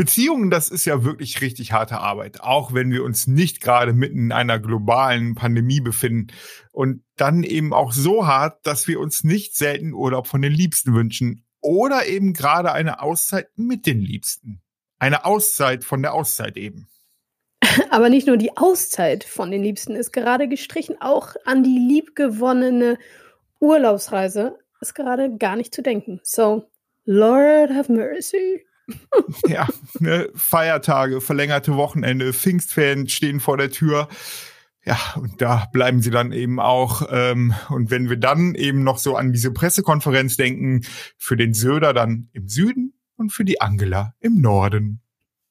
Beziehungen, das ist ja wirklich richtig harte Arbeit, auch wenn wir uns nicht gerade mitten in einer globalen Pandemie befinden. Und dann eben auch so hart, dass wir uns nicht selten Urlaub von den Liebsten wünschen oder eben gerade eine Auszeit mit den Liebsten. Eine Auszeit von der Auszeit eben. Aber nicht nur die Auszeit von den Liebsten ist gerade gestrichen, auch an die liebgewonnene Urlaubsreise ist gerade gar nicht zu denken. So, Lord have mercy. ja, ne, Feiertage, verlängerte Wochenende, Pfingstferien stehen vor der Tür. Ja, und da bleiben sie dann eben auch. Ähm, und wenn wir dann eben noch so an diese Pressekonferenz denken, für den Söder dann im Süden und für die Angela im Norden.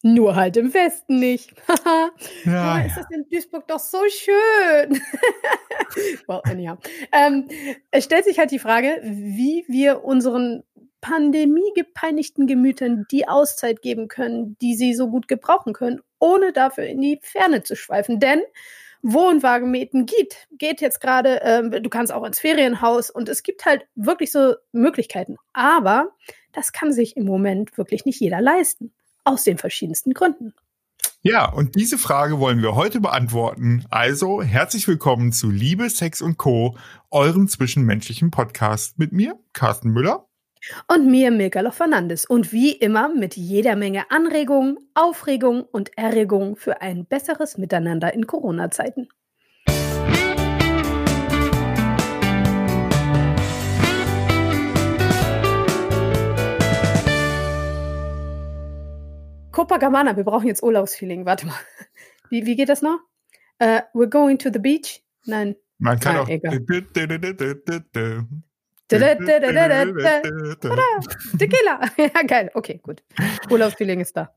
Nur halt im Westen nicht. ja, ja, ist das in Duisburg doch so schön. well, anyhow. Ähm, es stellt sich halt die Frage, wie wir unseren pandemiegepeinigten Gemütern die Auszeit geben können, die sie so gut gebrauchen können, ohne dafür in die Ferne zu schweifen. Denn Wohnwagenmieten geht, geht jetzt gerade, ähm, du kannst auch ins Ferienhaus und es gibt halt wirklich so Möglichkeiten. Aber das kann sich im Moment wirklich nicht jeder leisten. Aus den verschiedensten Gründen. Ja, und diese Frage wollen wir heute beantworten. Also herzlich willkommen zu Liebe, Sex und Co., eurem zwischenmenschlichen Podcast mit mir, Carsten Müller. Und mir, Milka Fernandes. Und wie immer mit jeder Menge Anregungen, Aufregung und Erregung für ein besseres Miteinander in Corona-Zeiten. Copacabana, wir brauchen jetzt Urlaubsfeeling. Warte mal. Wie, wie geht das noch? Uh, we're going to the beach? Nein. Man kann ah, auch. Tequila. Ja, geil. Okay, gut. Urlaubsfeeling ist da.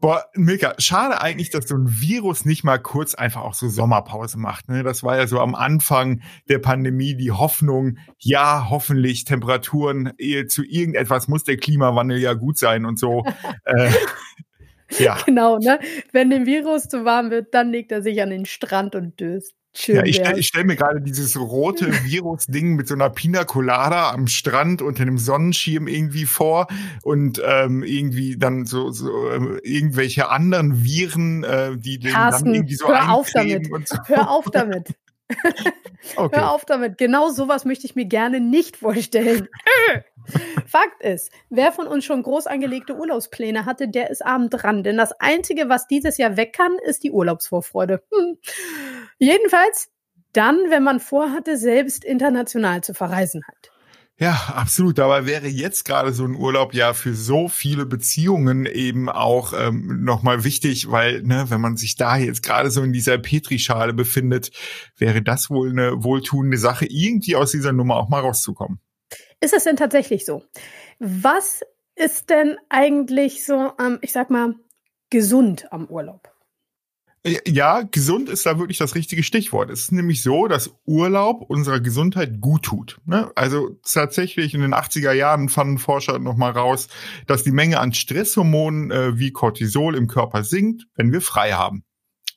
Boah, Milka, schade eigentlich, dass so ein Virus nicht mal kurz einfach auch so Sommerpause macht. Ne? Das war ja so am Anfang der Pandemie die Hoffnung, ja, hoffentlich Temperaturen, zu irgendetwas muss der Klimawandel ja gut sein und so. äh, ja. Genau, ne? Wenn dem Virus zu warm wird, dann legt er sich an den Strand und döst. Schön ja, ich stelle stell mir gerade dieses rote Virus-Ding mit so einer Pina Colada am Strand unter einem Sonnenschirm irgendwie vor und ähm, irgendwie dann so, so äh, irgendwelche anderen Viren, äh, die den Carsten, dann irgendwie so hör auf damit. So. Hör auf damit. okay. Hör auf damit. Genau sowas möchte ich mir gerne nicht vorstellen. Fakt ist, wer von uns schon groß angelegte Urlaubspläne hatte, der ist abend dran. Denn das Einzige, was dieses Jahr weg kann, ist die Urlaubsvorfreude. Hm. Jedenfalls dann, wenn man vorhatte, selbst international zu verreisen hat. Ja, absolut. Dabei wäre jetzt gerade so ein Urlaub ja für so viele Beziehungen eben auch ähm, nochmal wichtig, weil, ne, wenn man sich da jetzt gerade so in dieser Petrischale befindet, wäre das wohl eine wohltuende Sache, irgendwie aus dieser Nummer auch mal rauszukommen. Ist es denn tatsächlich so? Was ist denn eigentlich so, ähm, ich sag mal, gesund am Urlaub? Ja, gesund ist da wirklich das richtige Stichwort. Es ist nämlich so, dass Urlaub unserer Gesundheit gut tut. Ne? Also tatsächlich in den 80er Jahren fanden Forscher nochmal raus, dass die Menge an Stresshormonen äh, wie Cortisol im Körper sinkt, wenn wir frei haben.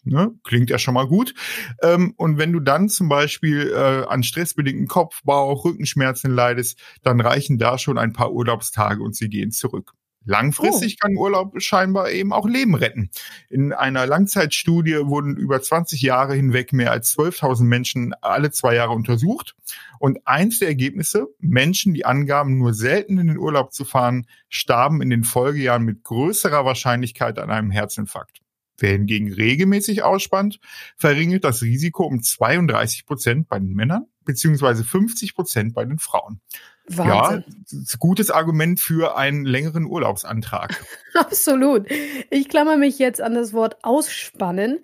Ne? Klingt ja schon mal gut. Ähm, und wenn du dann zum Beispiel äh, an stressbedingten Kopf, Bauch, Rückenschmerzen leidest, dann reichen da schon ein paar Urlaubstage und sie gehen zurück. Langfristig oh. kann Urlaub scheinbar eben auch Leben retten. In einer Langzeitstudie wurden über 20 Jahre hinweg mehr als 12.000 Menschen alle zwei Jahre untersucht. Und eins der Ergebnisse, Menschen, die angaben, nur selten in den Urlaub zu fahren, starben in den Folgejahren mit größerer Wahrscheinlichkeit an einem Herzinfarkt. Wer hingegen regelmäßig ausspannt, verringert das Risiko um 32 Prozent bei den Männern beziehungsweise 50 Prozent bei den Frauen. Wahnsinn. Ja, gutes Argument für einen längeren Urlaubsantrag. Absolut. Ich klammer mich jetzt an das Wort ausspannen.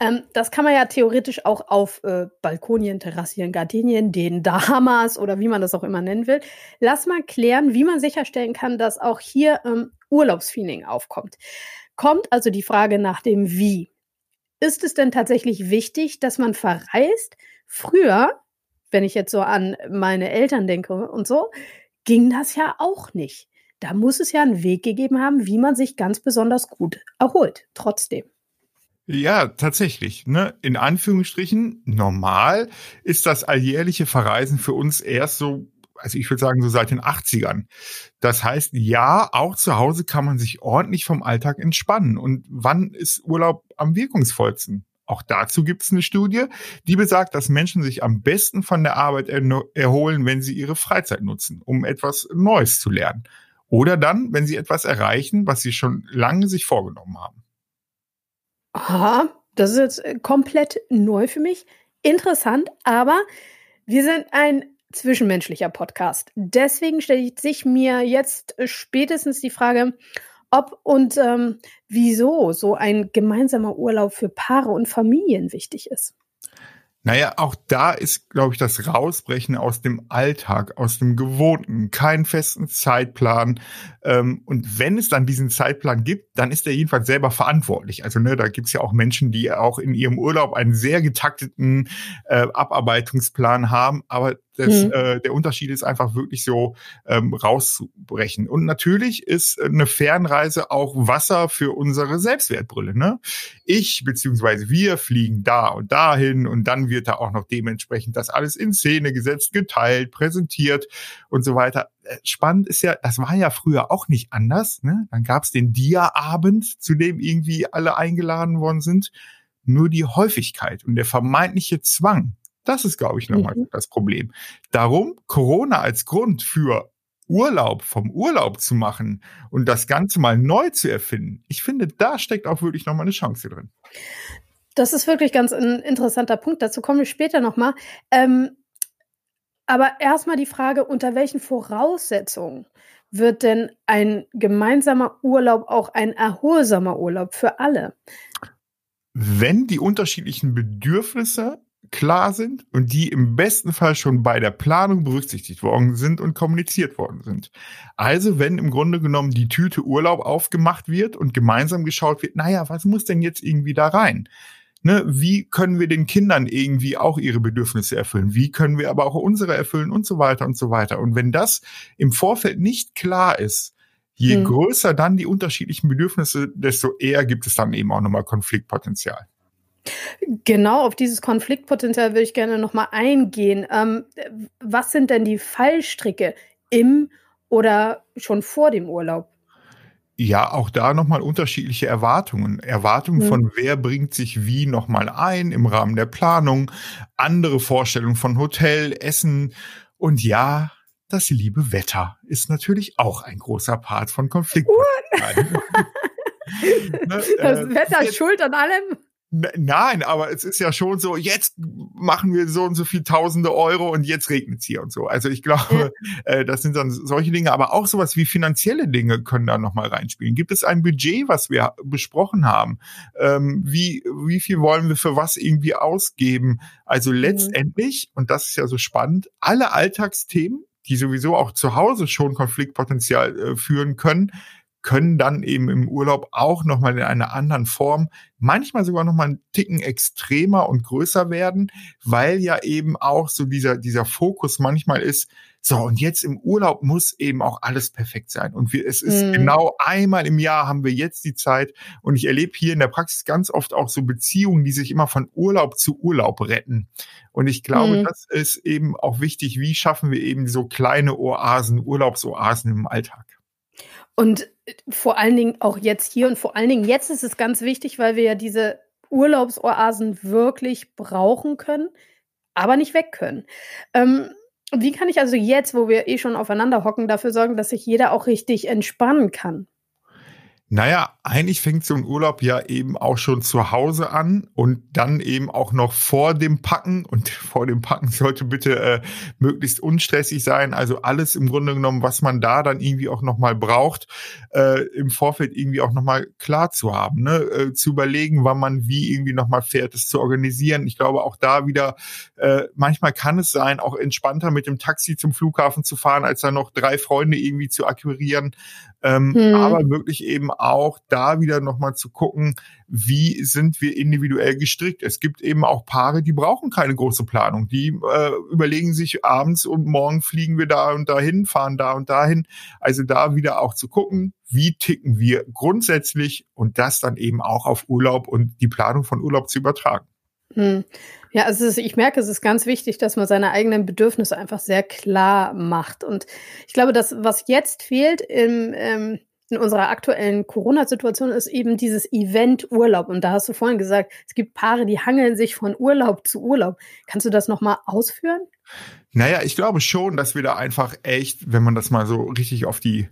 Ähm, das kann man ja theoretisch auch auf äh, Balkonien, Terrassien, Gardinien, den Damas oder wie man das auch immer nennen will. Lass mal klären, wie man sicherstellen kann, dass auch hier ähm, Urlaubsfeeling aufkommt. Kommt also die Frage nach dem Wie. Ist es denn tatsächlich wichtig, dass man verreist? Früher wenn ich jetzt so an meine Eltern denke und so, ging das ja auch nicht. Da muss es ja einen Weg gegeben haben, wie man sich ganz besonders gut erholt, trotzdem. Ja, tatsächlich. Ne? In Anführungsstrichen, normal ist das alljährliche Verreisen für uns erst so also ich würde sagen so seit den 80ern. Das heißt, ja, auch zu Hause kann man sich ordentlich vom Alltag entspannen. Und wann ist Urlaub am wirkungsvollsten? Auch dazu gibt es eine Studie, die besagt, dass Menschen sich am besten von der Arbeit erholen, wenn sie ihre Freizeit nutzen, um etwas Neues zu lernen. Oder dann, wenn sie etwas erreichen, was sie schon lange sich vorgenommen haben. Aha, das ist jetzt äh, komplett neu für mich. Interessant, aber wir sind ein zwischenmenschlicher Podcast. Deswegen stelle sich mir jetzt spätestens die Frage, ob und ähm, wieso so ein gemeinsamer Urlaub für Paare und Familien wichtig ist. Naja, auch da ist, glaube ich, das Rausbrechen aus dem Alltag, aus dem Gewohnten, keinen festen Zeitplan. Ähm, und wenn es dann diesen Zeitplan gibt, dann ist er jedenfalls selber verantwortlich. Also ne, da gibt's ja auch Menschen, die auch in ihrem Urlaub einen sehr getakteten äh, Abarbeitungsplan haben, aber das, mhm. äh, der Unterschied ist einfach wirklich so ähm, rauszubrechen. Und natürlich ist eine Fernreise auch Wasser für unsere Selbstwertbrille. Ne? Ich beziehungsweise wir fliegen da und dahin und dann wird da auch noch dementsprechend das alles in Szene gesetzt, geteilt, präsentiert und so weiter. Äh, spannend ist ja, das war ja früher auch nicht anders. Ne? Dann gab es den Dia-Abend, zu dem irgendwie alle eingeladen worden sind. Nur die Häufigkeit und der vermeintliche Zwang, das ist, glaube ich, nochmal mhm. das Problem. Darum Corona als Grund für Urlaub vom Urlaub zu machen und das Ganze mal neu zu erfinden. Ich finde, da steckt auch wirklich nochmal eine Chance drin. Das ist wirklich ganz ein interessanter Punkt. Dazu komme ich später nochmal. Ähm, aber erstmal die Frage, unter welchen Voraussetzungen wird denn ein gemeinsamer Urlaub auch ein erholsamer Urlaub für alle? Wenn die unterschiedlichen Bedürfnisse klar sind und die im besten Fall schon bei der Planung berücksichtigt worden sind und kommuniziert worden sind. Also wenn im Grunde genommen die Tüte Urlaub aufgemacht wird und gemeinsam geschaut wird, naja, was muss denn jetzt irgendwie da rein? Ne, wie können wir den Kindern irgendwie auch ihre Bedürfnisse erfüllen? Wie können wir aber auch unsere erfüllen und so weiter und so weiter? Und wenn das im Vorfeld nicht klar ist, je hm. größer dann die unterschiedlichen Bedürfnisse, desto eher gibt es dann eben auch nochmal Konfliktpotenzial. Genau, auf dieses Konfliktpotenzial würde ich gerne nochmal eingehen. Ähm, was sind denn die Fallstricke im oder schon vor dem Urlaub? Ja, auch da nochmal unterschiedliche Erwartungen. Erwartungen mhm. von wer bringt sich wie nochmal ein im Rahmen der Planung, andere Vorstellungen von Hotel, Essen und ja, das liebe Wetter ist natürlich auch ein großer Part von Konflikten. ne, das äh, Wetter ist schuld an allem. Nein, aber es ist ja schon so, jetzt machen wir so und so viel tausende Euro und jetzt regnet es hier und so. Also ich glaube, äh, das sind dann solche Dinge, aber auch sowas wie finanzielle Dinge können da nochmal reinspielen. Gibt es ein Budget, was wir besprochen haben? Ähm, wie, wie viel wollen wir für was irgendwie ausgeben? Also mhm. letztendlich, und das ist ja so spannend, alle Alltagsthemen, die sowieso auch zu Hause schon Konfliktpotenzial äh, führen können, können dann eben im Urlaub auch nochmal in einer anderen Form, manchmal sogar nochmal einen Ticken extremer und größer werden, weil ja eben auch so dieser, dieser Fokus manchmal ist, so, und jetzt im Urlaub muss eben auch alles perfekt sein. Und wir, es ist mhm. genau einmal im Jahr haben wir jetzt die Zeit. Und ich erlebe hier in der Praxis ganz oft auch so Beziehungen, die sich immer von Urlaub zu Urlaub retten. Und ich glaube, mhm. das ist eben auch wichtig. Wie schaffen wir eben so kleine Oasen, Urlaubsoasen im Alltag? Und vor allen Dingen auch jetzt hier und vor allen Dingen jetzt ist es ganz wichtig, weil wir ja diese Urlaubsoasen wirklich brauchen können, aber nicht weg können. Ähm, wie kann ich also jetzt, wo wir eh schon aufeinander hocken, dafür sorgen, dass sich jeder auch richtig entspannen kann? Naja, eigentlich fängt so ein Urlaub ja eben auch schon zu Hause an und dann eben auch noch vor dem Packen. Und vor dem Packen sollte bitte äh, möglichst unstressig sein. Also alles im Grunde genommen, was man da dann irgendwie auch nochmal braucht, äh, im Vorfeld irgendwie auch nochmal klar zu haben. Ne? Äh, zu überlegen, wann man wie irgendwie nochmal fährt, es zu organisieren. Ich glaube auch da wieder, äh, manchmal kann es sein, auch entspannter mit dem Taxi zum Flughafen zu fahren, als dann noch drei Freunde irgendwie zu akquirieren. Ähm, hm. Aber wirklich eben auch da wieder nochmal zu gucken, wie sind wir individuell gestrickt. Es gibt eben auch Paare, die brauchen keine große Planung. Die äh, überlegen sich abends und morgen fliegen wir da und dahin, fahren da und dahin. Also da wieder auch zu gucken, wie ticken wir grundsätzlich und das dann eben auch auf Urlaub und die Planung von Urlaub zu übertragen. Hm. Ja, also ist, ich merke, es ist ganz wichtig, dass man seine eigenen Bedürfnisse einfach sehr klar macht. Und ich glaube, das, was jetzt fehlt im, ähm, in unserer aktuellen Corona-Situation, ist eben dieses Event-Urlaub. Und da hast du vorhin gesagt, es gibt Paare, die hangeln sich von Urlaub zu Urlaub. Kannst du das nochmal ausführen? Naja, ich glaube schon, dass wir da einfach echt, wenn man das mal so richtig auf die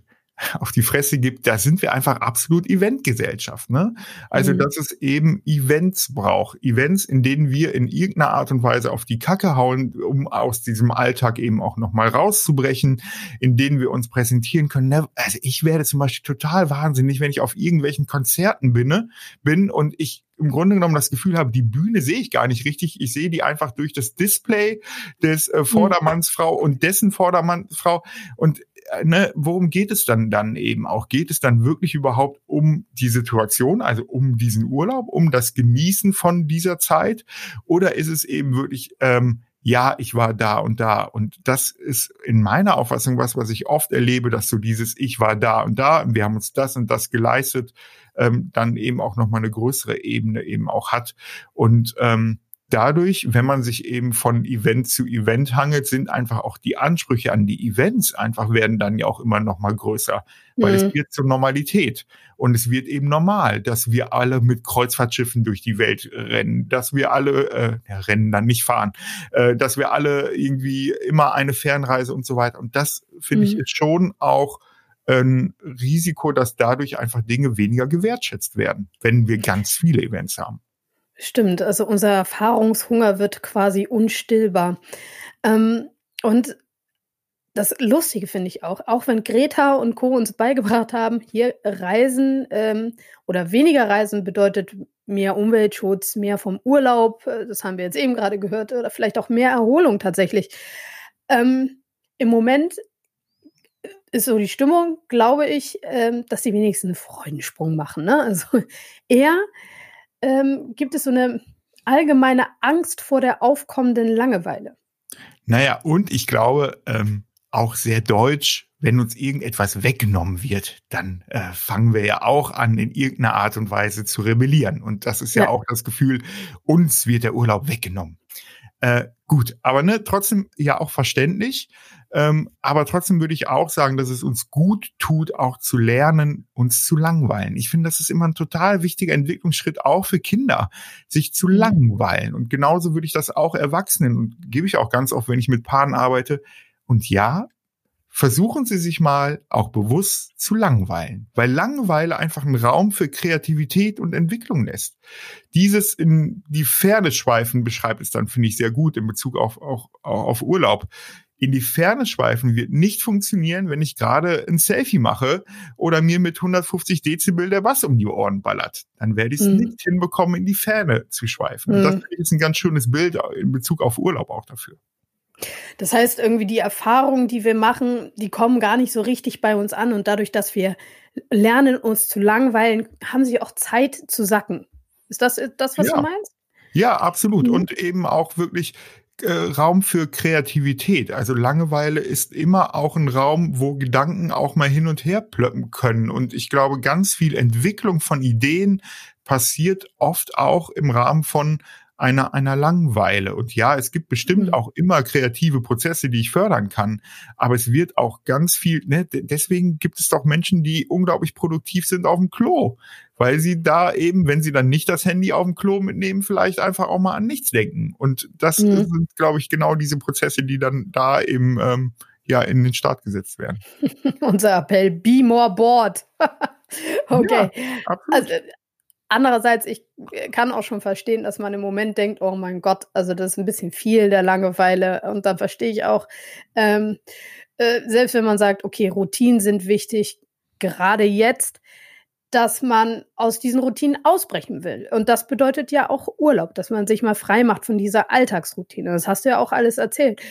auf die Fresse gibt, da sind wir einfach absolut Eventgesellschaft. Ne? Also, mhm. dass es eben Events braucht. Events, in denen wir in irgendeiner Art und Weise auf die Kacke hauen, um aus diesem Alltag eben auch nochmal rauszubrechen, in denen wir uns präsentieren können. Ne, also ich werde zum Beispiel total wahnsinnig, wenn ich auf irgendwelchen Konzerten bin, ne, bin und ich im Grunde genommen das Gefühl habe, die Bühne sehe ich gar nicht richtig. Ich sehe die einfach durch das Display des äh, mhm. Vordermannsfrau und dessen Vordermannsfrau. Und ne, worum geht es dann dann eben auch? Geht es dann wirklich überhaupt um die Situation, also um diesen Urlaub, um das Genießen von dieser Zeit? Oder ist es eben wirklich, ähm, ja, ich war da und da. Und das ist in meiner Auffassung was, was ich oft erlebe, dass so dieses Ich war da und da, wir haben uns das und das geleistet, ähm, dann eben auch nochmal eine größere Ebene eben auch hat. Und ähm, dadurch, wenn man sich eben von Event zu Event hangelt, sind einfach auch die Ansprüche an die Events einfach werden dann ja auch immer noch mal größer, weil mhm. es wird zur Normalität und es wird eben normal, dass wir alle mit Kreuzfahrtschiffen durch die Welt rennen, dass wir alle äh, ja, rennen dann nicht fahren, äh, dass wir alle irgendwie immer eine Fernreise und so weiter und das finde mhm. ich ist schon auch ein Risiko, dass dadurch einfach Dinge weniger gewertschätzt werden, wenn wir ganz viele Events haben. Stimmt, also unser Erfahrungshunger wird quasi unstillbar. Ähm, und das Lustige finde ich auch, auch wenn Greta und Co. uns beigebracht haben, hier Reisen ähm, oder weniger Reisen bedeutet mehr Umweltschutz, mehr vom Urlaub, äh, das haben wir jetzt eben gerade gehört, oder vielleicht auch mehr Erholung tatsächlich. Ähm, Im Moment ist so die Stimmung, glaube ich, ähm, dass die wenigsten einen Freudensprung machen. Ne? Also eher ähm, gibt es so eine allgemeine Angst vor der aufkommenden Langeweile. Naja, und ich glaube, ähm, auch sehr deutsch, wenn uns irgendetwas weggenommen wird, dann äh, fangen wir ja auch an, in irgendeiner Art und Weise zu rebellieren. Und das ist ja, ja. auch das Gefühl, uns wird der Urlaub weggenommen. Äh, gut, aber ne, trotzdem ja auch verständlich. Ähm, aber trotzdem würde ich auch sagen, dass es uns gut tut, auch zu lernen, uns zu langweilen. Ich finde, das ist immer ein total wichtiger Entwicklungsschritt, auch für Kinder, sich zu mhm. langweilen. Und genauso würde ich das auch Erwachsenen und gebe ich auch ganz oft, wenn ich mit Paaren arbeite. Und ja, versuchen Sie sich mal auch bewusst zu langweilen, weil Langeweile einfach einen Raum für Kreativität und Entwicklung lässt. Dieses in die Ferne schweifen beschreibt es dann, finde ich, sehr gut in Bezug auf, auch, auf Urlaub in die Ferne schweifen wird nicht funktionieren, wenn ich gerade ein Selfie mache oder mir mit 150 Dezibel der Bass um die Ohren ballert. Dann werde ich es mhm. nicht hinbekommen, in die Ferne zu schweifen. Mhm. Und das ist ein ganz schönes Bild in Bezug auf Urlaub auch dafür. Das heißt, irgendwie die Erfahrungen, die wir machen, die kommen gar nicht so richtig bei uns an. Und dadurch, dass wir lernen, uns zu langweilen, haben sie auch Zeit zu sacken. Ist das das, was ja. du meinst? Ja, absolut. Mhm. Und eben auch wirklich äh, Raum für Kreativität. Also Langeweile ist immer auch ein Raum, wo Gedanken auch mal hin und her plöppen können. Und ich glaube, ganz viel Entwicklung von Ideen passiert oft auch im Rahmen von einer, einer Langweile. Und ja, es gibt bestimmt mhm. auch immer kreative Prozesse, die ich fördern kann. Aber es wird auch ganz viel, ne, deswegen gibt es doch Menschen, die unglaublich produktiv sind auf dem Klo. Weil sie da eben, wenn sie dann nicht das Handy auf dem Klo mitnehmen, vielleicht einfach auch mal an nichts denken. Und das mhm. sind, glaube ich, genau diese Prozesse, die dann da eben, ähm, ja, in den Start gesetzt werden. Unser Appell, be more bored. okay. Ja, also, Andererseits, ich äh, kann auch schon verstehen, dass man im Moment denkt, oh mein Gott, also das ist ein bisschen viel der Langeweile. Und dann verstehe ich auch, ähm, äh, selbst wenn man sagt, okay, Routinen sind wichtig, gerade jetzt, dass man aus diesen Routinen ausbrechen will. Und das bedeutet ja auch Urlaub, dass man sich mal frei macht von dieser Alltagsroutine. Das hast du ja auch alles erzählt.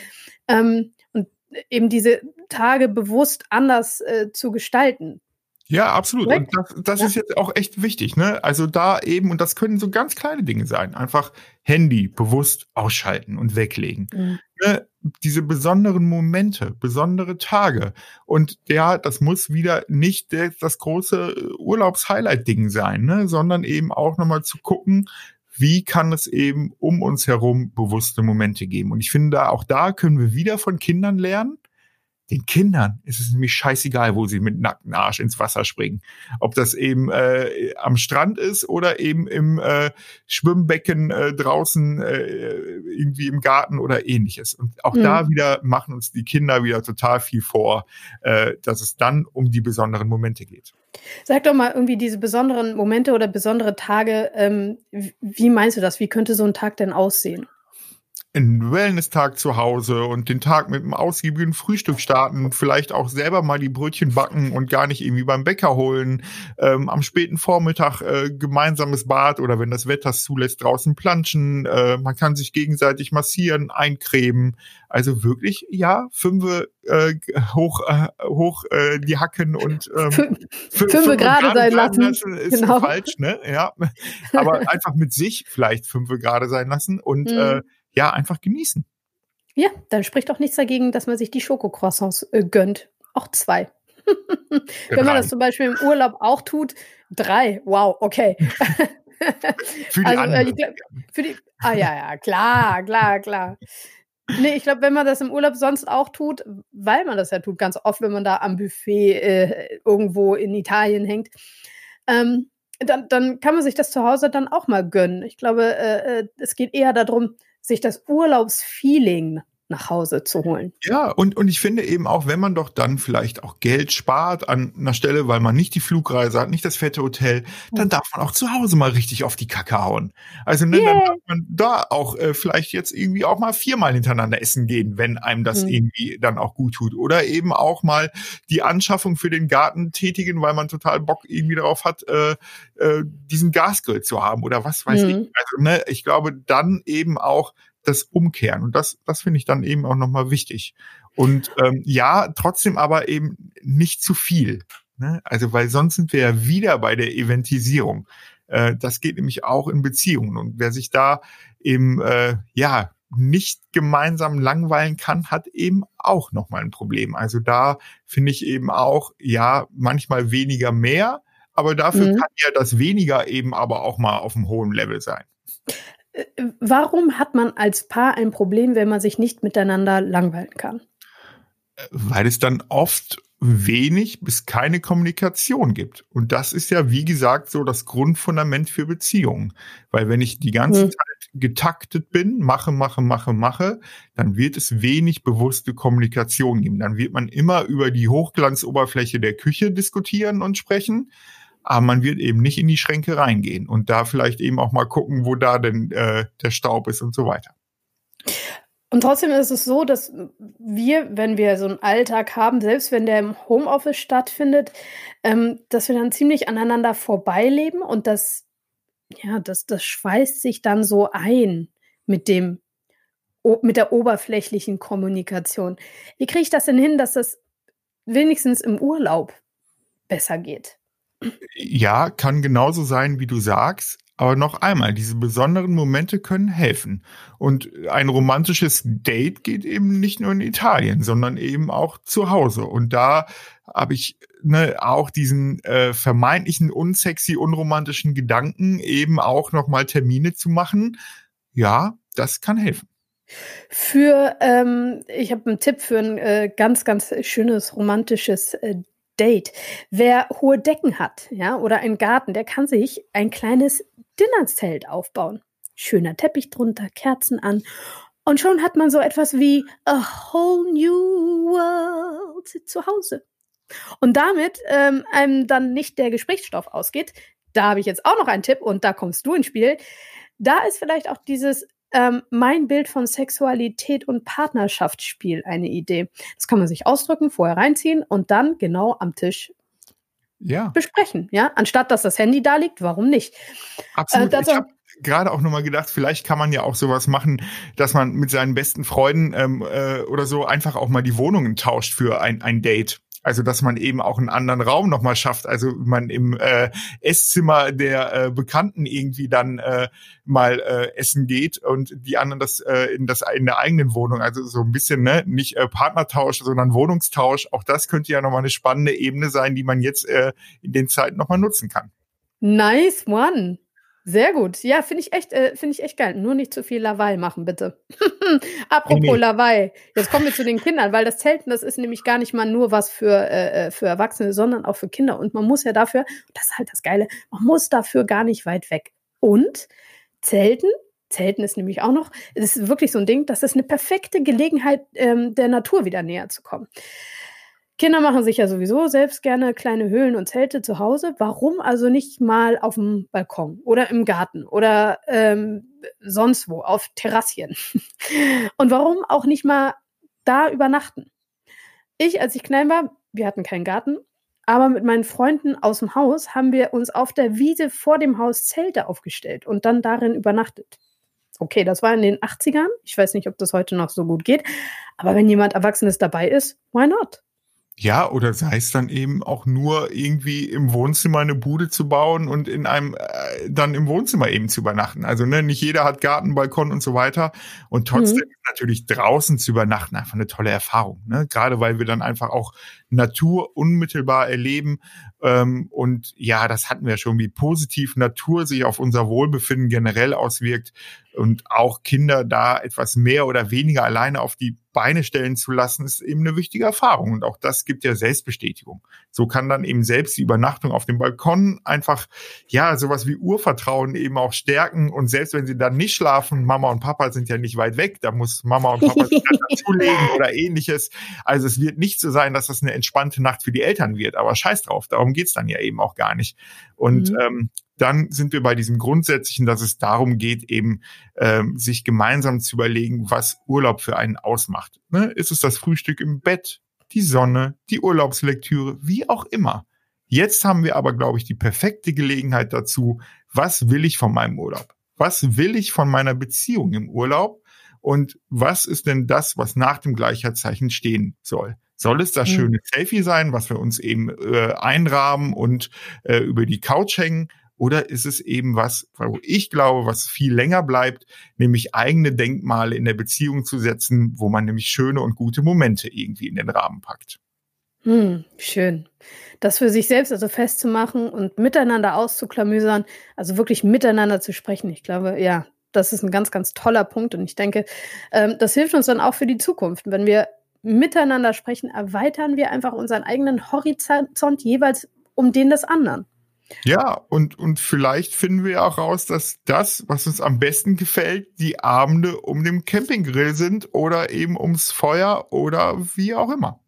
Ähm, und eben diese Tage bewusst anders äh, zu gestalten. Ja, absolut. Und das, das ja. ist jetzt auch echt wichtig, ne? Also da eben, und das können so ganz kleine Dinge sein. Einfach Handy bewusst ausschalten und weglegen. Mhm. Ne? Diese besonderen Momente, besondere Tage. Und ja, das muss wieder nicht das große Urlaubs-Highlight-Ding sein, ne? Sondern eben auch nochmal zu gucken, wie kann es eben um uns herum bewusste Momente geben. Und ich finde, auch da können wir wieder von Kindern lernen den Kindern ist es nämlich scheißegal, wo sie mit nacktem Arsch ins Wasser springen. Ob das eben äh, am Strand ist oder eben im äh, Schwimmbecken äh, draußen äh, irgendwie im Garten oder ähnliches. Und auch mhm. da wieder machen uns die Kinder wieder total viel vor, äh, dass es dann um die besonderen Momente geht. Sag doch mal irgendwie diese besonderen Momente oder besondere Tage. Ähm, wie meinst du das? Wie könnte so ein Tag denn aussehen? Einen Wellness-Tag zu Hause und den Tag mit einem ausgiebigen Frühstück starten, vielleicht auch selber mal die Brötchen backen und gar nicht irgendwie beim Bäcker holen, ähm, am späten Vormittag äh, gemeinsames Bad oder wenn das Wetter es zulässt, draußen planschen, äh, man kann sich gegenseitig massieren, eincremen, also wirklich, ja, fünfe äh, hoch, äh, hoch äh, die Hacken und ähm, fünfe gerade sein lassen. lassen ist genau. falsch, ne? Ja, aber einfach mit sich vielleicht fünfe gerade sein lassen und mhm. äh, ja, einfach genießen. Ja, dann spricht doch nichts dagegen, dass man sich die Schokocroissants äh, gönnt. Auch zwei. Wenn man das zum Beispiel im Urlaub auch tut, drei. Wow, okay. für die also, äh, anderen. Glaub, für die, ah ja, ja, klar, klar, klar. Nee, ich glaube, wenn man das im Urlaub sonst auch tut, weil man das ja tut, ganz oft, wenn man da am Buffet äh, irgendwo in Italien hängt, ähm, dann, dann kann man sich das zu Hause dann auch mal gönnen. Ich glaube, äh, äh es geht eher darum, sich das Urlaubsfeeling nach Hause zu holen. Ja, und, und ich finde eben auch, wenn man doch dann vielleicht auch Geld spart an einer Stelle, weil man nicht die Flugreise hat, nicht das fette Hotel, dann darf man auch zu Hause mal richtig auf die Kacke hauen. Also ne, yeah. dann darf man da auch äh, vielleicht jetzt irgendwie auch mal viermal hintereinander essen gehen, wenn einem das mhm. irgendwie dann auch gut tut. Oder eben auch mal die Anschaffung für den Garten tätigen, weil man total Bock irgendwie darauf hat, äh, äh, diesen Gasgrill zu haben oder was weiß mhm. ich. Also ne, ich glaube dann eben auch das Umkehren. Und das, das finde ich dann eben auch nochmal wichtig. Und ähm, ja, trotzdem aber eben nicht zu viel. Ne? Also, weil sonst sind wir ja wieder bei der Eventisierung. Äh, das geht nämlich auch in Beziehungen. Und wer sich da eben, äh, ja, nicht gemeinsam langweilen kann, hat eben auch nochmal ein Problem. Also da finde ich eben auch, ja, manchmal weniger mehr, aber dafür mhm. kann ja das weniger eben aber auch mal auf einem hohen Level sein. Warum hat man als Paar ein Problem, wenn man sich nicht miteinander langweilen kann? Weil es dann oft wenig bis keine Kommunikation gibt. Und das ist ja, wie gesagt, so das Grundfundament für Beziehungen. Weil wenn ich die ganze hm. Zeit getaktet bin, mache, mache, mache, mache, dann wird es wenig bewusste Kommunikation geben. Dann wird man immer über die Hochglanzoberfläche der Küche diskutieren und sprechen aber man wird eben nicht in die Schränke reingehen und da vielleicht eben auch mal gucken, wo da denn äh, der Staub ist und so weiter. Und trotzdem ist es so, dass wir, wenn wir so einen Alltag haben, selbst wenn der im Homeoffice stattfindet, ähm, dass wir dann ziemlich aneinander vorbeileben und das, ja, das, das schweißt sich dann so ein mit dem, mit der oberflächlichen Kommunikation. Wie kriege ich das denn hin, dass das wenigstens im Urlaub besser geht? Ja, kann genauso sein, wie du sagst. Aber noch einmal, diese besonderen Momente können helfen. Und ein romantisches Date geht eben nicht nur in Italien, sondern eben auch zu Hause. Und da habe ich ne, auch diesen äh, vermeintlichen unsexy, unromantischen Gedanken, eben auch nochmal Termine zu machen. Ja, das kann helfen. Für, ähm, ich habe einen Tipp für ein äh, ganz, ganz schönes romantisches äh, Date. Wer hohe Decken hat, ja, oder einen Garten, der kann sich ein kleines Dinnerzelt aufbauen. Schöner Teppich drunter, Kerzen an. Und schon hat man so etwas wie a whole new world zu Hause. Und damit ähm, einem dann nicht der Gesprächsstoff ausgeht, da habe ich jetzt auch noch einen Tipp und da kommst du ins Spiel. Da ist vielleicht auch dieses ähm, mein Bild von Sexualität und Partnerschaftsspiel eine Idee. Das kann man sich ausdrücken, vorher reinziehen und dann genau am Tisch ja. besprechen. Ja, anstatt dass das Handy da liegt, warum nicht? Absolut. Äh, ich habe gerade auch nochmal gedacht, vielleicht kann man ja auch sowas machen, dass man mit seinen besten Freunden ähm, äh, oder so einfach auch mal die Wohnungen tauscht für ein, ein Date. Also dass man eben auch einen anderen Raum nochmal schafft. Also man im äh, Esszimmer der äh, Bekannten irgendwie dann äh, mal äh, essen geht und die anderen das äh, in das in der eigenen Wohnung. Also so ein bisschen ne nicht äh, Partnertausch, sondern Wohnungstausch. Auch das könnte ja nochmal eine spannende Ebene sein, die man jetzt äh, in den Zeiten nochmal nutzen kann. Nice one. Sehr gut. Ja, finde ich echt, äh, finde ich echt geil. Nur nicht zu viel Lawaai machen, bitte. Apropos nee, nee. Jetzt kommen wir zu den Kindern, weil das Zelten, das ist nämlich gar nicht mal nur was für, äh, äh, für Erwachsene, sondern auch für Kinder. Und man muss ja dafür, das ist halt das Geile, man muss dafür gar nicht weit weg. Und Zelten, Zelten ist nämlich auch noch, es ist wirklich so ein Ding, das ist eine perfekte Gelegenheit, ähm, der Natur wieder näher zu kommen. Kinder machen sich ja sowieso selbst gerne kleine Höhlen und Zelte zu Hause. Warum also nicht mal auf dem Balkon oder im Garten oder ähm, sonst wo, auf Terrassien? und warum auch nicht mal da übernachten? Ich, als ich klein war, wir hatten keinen Garten, aber mit meinen Freunden aus dem Haus haben wir uns auf der Wiese vor dem Haus Zelte aufgestellt und dann darin übernachtet. Okay, das war in den 80ern. Ich weiß nicht, ob das heute noch so gut geht. Aber wenn jemand Erwachsenes dabei ist, why not? Ja, oder sei es dann eben auch nur irgendwie im Wohnzimmer eine Bude zu bauen und in einem äh, dann im Wohnzimmer eben zu übernachten. Also ne, nicht jeder hat Garten, Balkon und so weiter. Und trotzdem mhm. natürlich draußen zu übernachten einfach eine tolle Erfahrung. Ne? Gerade weil wir dann einfach auch Natur unmittelbar erleben. Ähm, und ja, das hatten wir schon, wie positiv Natur sich auf unser Wohlbefinden generell auswirkt und auch Kinder da etwas mehr oder weniger alleine auf die Beine stellen zu lassen, ist eben eine wichtige Erfahrung. Und auch das gibt ja Selbstbestätigung. So kann dann eben selbst die Übernachtung auf dem Balkon einfach, ja, sowas wie Urvertrauen eben auch stärken. Und selbst wenn sie dann nicht schlafen, Mama und Papa sind ja nicht weit weg, da muss Mama und Papa sich dazulegen oder ähnliches. Also es wird nicht so sein, dass das eine entspannte Nacht für die Eltern wird. Aber scheiß drauf, darum geht's dann ja eben auch gar nicht. Und mhm. ähm, dann sind wir bei diesem Grundsätzlichen, dass es darum geht, eben ähm, sich gemeinsam zu überlegen, was Urlaub für einen ausmacht. Ne? Ist es das Frühstück im Bett, die Sonne, die Urlaubslektüre, wie auch immer. Jetzt haben wir aber, glaube ich, die perfekte Gelegenheit dazu, was will ich von meinem Urlaub? Was will ich von meiner Beziehung im Urlaub? Und was ist denn das, was nach dem Gleichheitszeichen stehen soll? Soll es das mhm. schöne Selfie sein, was wir uns eben äh, einrahmen und äh, über die Couch hängen? Oder ist es eben was, wo ich glaube, was viel länger bleibt, nämlich eigene Denkmale in der Beziehung zu setzen, wo man nämlich schöne und gute Momente irgendwie in den Rahmen packt. Hm, schön. Das für sich selbst also festzumachen und miteinander auszuklamüsern, also wirklich miteinander zu sprechen. Ich glaube, ja, das ist ein ganz, ganz toller Punkt. Und ich denke, ähm, das hilft uns dann auch für die Zukunft. Wenn wir miteinander sprechen, erweitern wir einfach unseren eigenen Horizont jeweils um den des anderen. Ja, und, und vielleicht finden wir auch raus, dass das, was uns am besten gefällt, die Abende um den Campinggrill sind oder eben ums Feuer oder wie auch immer.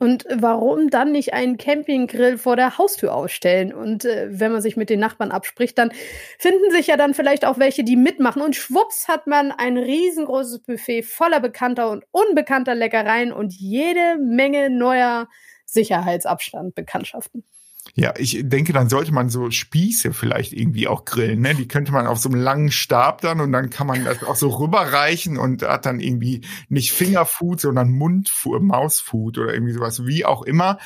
Und warum dann nicht einen Campinggrill vor der Haustür ausstellen? Und äh, wenn man sich mit den Nachbarn abspricht, dann finden sich ja dann vielleicht auch welche, die mitmachen. Und schwupps hat man ein riesengroßes Buffet voller bekannter und unbekannter Leckereien und jede Menge neuer Sicherheitsabstand-Bekanntschaften. Ja, ich denke, dann sollte man so Spieße vielleicht irgendwie auch grillen. Ne? Die könnte man auf so einem langen Stab dann und dann kann man das auch so rüberreichen und hat dann irgendwie nicht Fingerfood, sondern Mundfood, Mausfood oder irgendwie sowas, wie auch immer.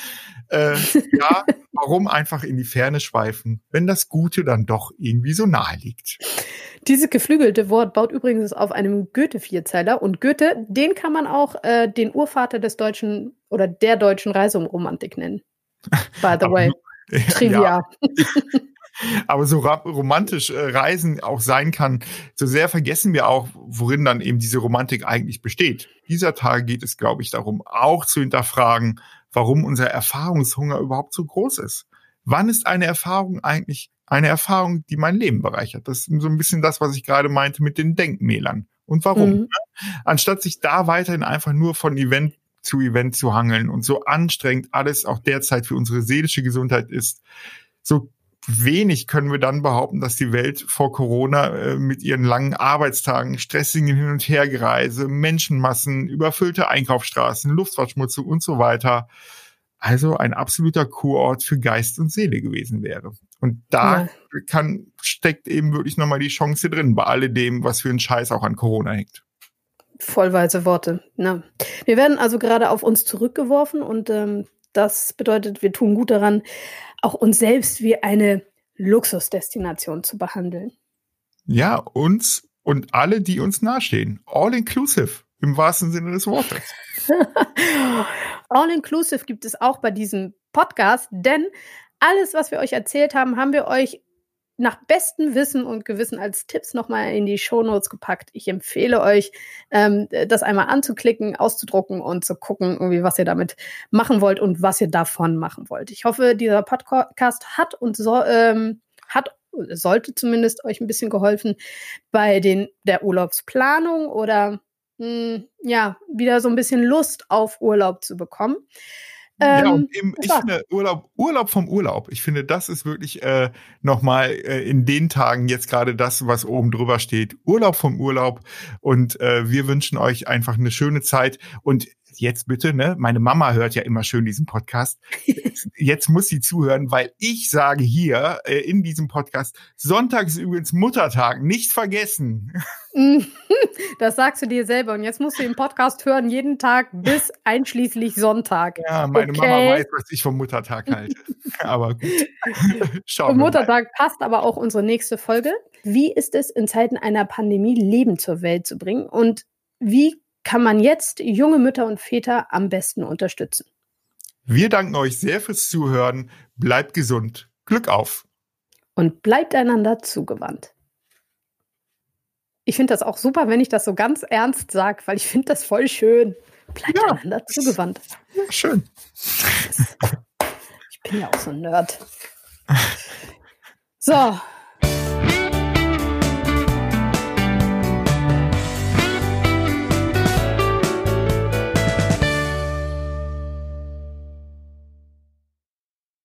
Äh, ja, warum einfach in die Ferne schweifen, wenn das Gute dann doch irgendwie so nahe liegt? Dieses geflügelte Wort baut übrigens auf einem Goethe-Vierzeiler und Goethe, den kann man auch äh, den Urvater des deutschen oder der deutschen Reiseumromantik nennen. By the way. Trivia. Aber so romantisch äh, Reisen auch sein kann, so sehr vergessen wir auch, worin dann eben diese Romantik eigentlich besteht. Dieser Tage geht es, glaube ich, darum, auch zu hinterfragen, warum unser Erfahrungshunger überhaupt so groß ist. Wann ist eine Erfahrung eigentlich eine Erfahrung, die mein Leben bereichert? Das ist so ein bisschen das, was ich gerade meinte mit den Denkmälern. Und warum? Mhm. Anstatt sich da weiterhin einfach nur von Event zu Event zu hangeln und so anstrengend alles auch derzeit für unsere seelische Gesundheit ist, so wenig können wir dann behaupten, dass die Welt vor Corona äh, mit ihren langen Arbeitstagen, stressigen Hin- und Hergereise, Menschenmassen, überfüllte Einkaufsstraßen, Luftverschmutzung und so weiter, also ein absoluter Kurort für Geist und Seele gewesen wäre. Und da ja. kann, steckt eben wirklich nochmal die Chance drin, bei alledem, was für ein Scheiß auch an Corona hängt. Vollweise Worte. Na. Wir werden also gerade auf uns zurückgeworfen und ähm, das bedeutet, wir tun gut daran, auch uns selbst wie eine Luxusdestination zu behandeln. Ja, uns und alle, die uns nahestehen. All inclusive im wahrsten Sinne des Wortes. All inclusive gibt es auch bei diesem Podcast, denn alles, was wir euch erzählt haben, haben wir euch nach bestem Wissen und Gewissen als Tipps nochmal in die Shownotes gepackt. Ich empfehle euch, ähm, das einmal anzuklicken, auszudrucken und zu gucken, irgendwie, was ihr damit machen wollt und was ihr davon machen wollt. Ich hoffe, dieser Podcast hat und so, ähm, hat sollte zumindest euch ein bisschen geholfen bei den der Urlaubsplanung oder mh, hm, ja wieder so ein bisschen Lust auf Urlaub zu bekommen. Ähm, ja, und eben, ich finde Urlaub, Urlaub vom Urlaub. Ich finde, das ist wirklich äh, nochmal äh, in den Tagen jetzt gerade das, was oben drüber steht. Urlaub vom Urlaub. Und äh, wir wünschen euch einfach eine schöne Zeit. Und jetzt bitte, ne? Meine Mama hört ja immer schön diesen Podcast. Jetzt muss sie zuhören, weil ich sage hier äh, in diesem Podcast, Sonntag ist übrigens Muttertag, nicht vergessen. Das sagst du dir selber. Und jetzt musst du den Podcast hören, jeden Tag bis einschließlich Sonntag. Ja, meine okay. Mama weiß, was ich vom Muttertag halte. aber gut. Schauen vom Muttertag mal. passt aber auch unsere nächste Folge. Wie ist es in Zeiten einer Pandemie, Leben zur Welt zu bringen? Und wie kann man jetzt junge Mütter und Väter am besten unterstützen. Wir danken euch sehr fürs Zuhören. Bleibt gesund. Glück auf. Und bleibt einander zugewandt. Ich finde das auch super, wenn ich das so ganz ernst sage, weil ich finde das voll schön. Bleibt ja. einander zugewandt. Ja, schön. Ich bin ja auch so ein Nerd. So,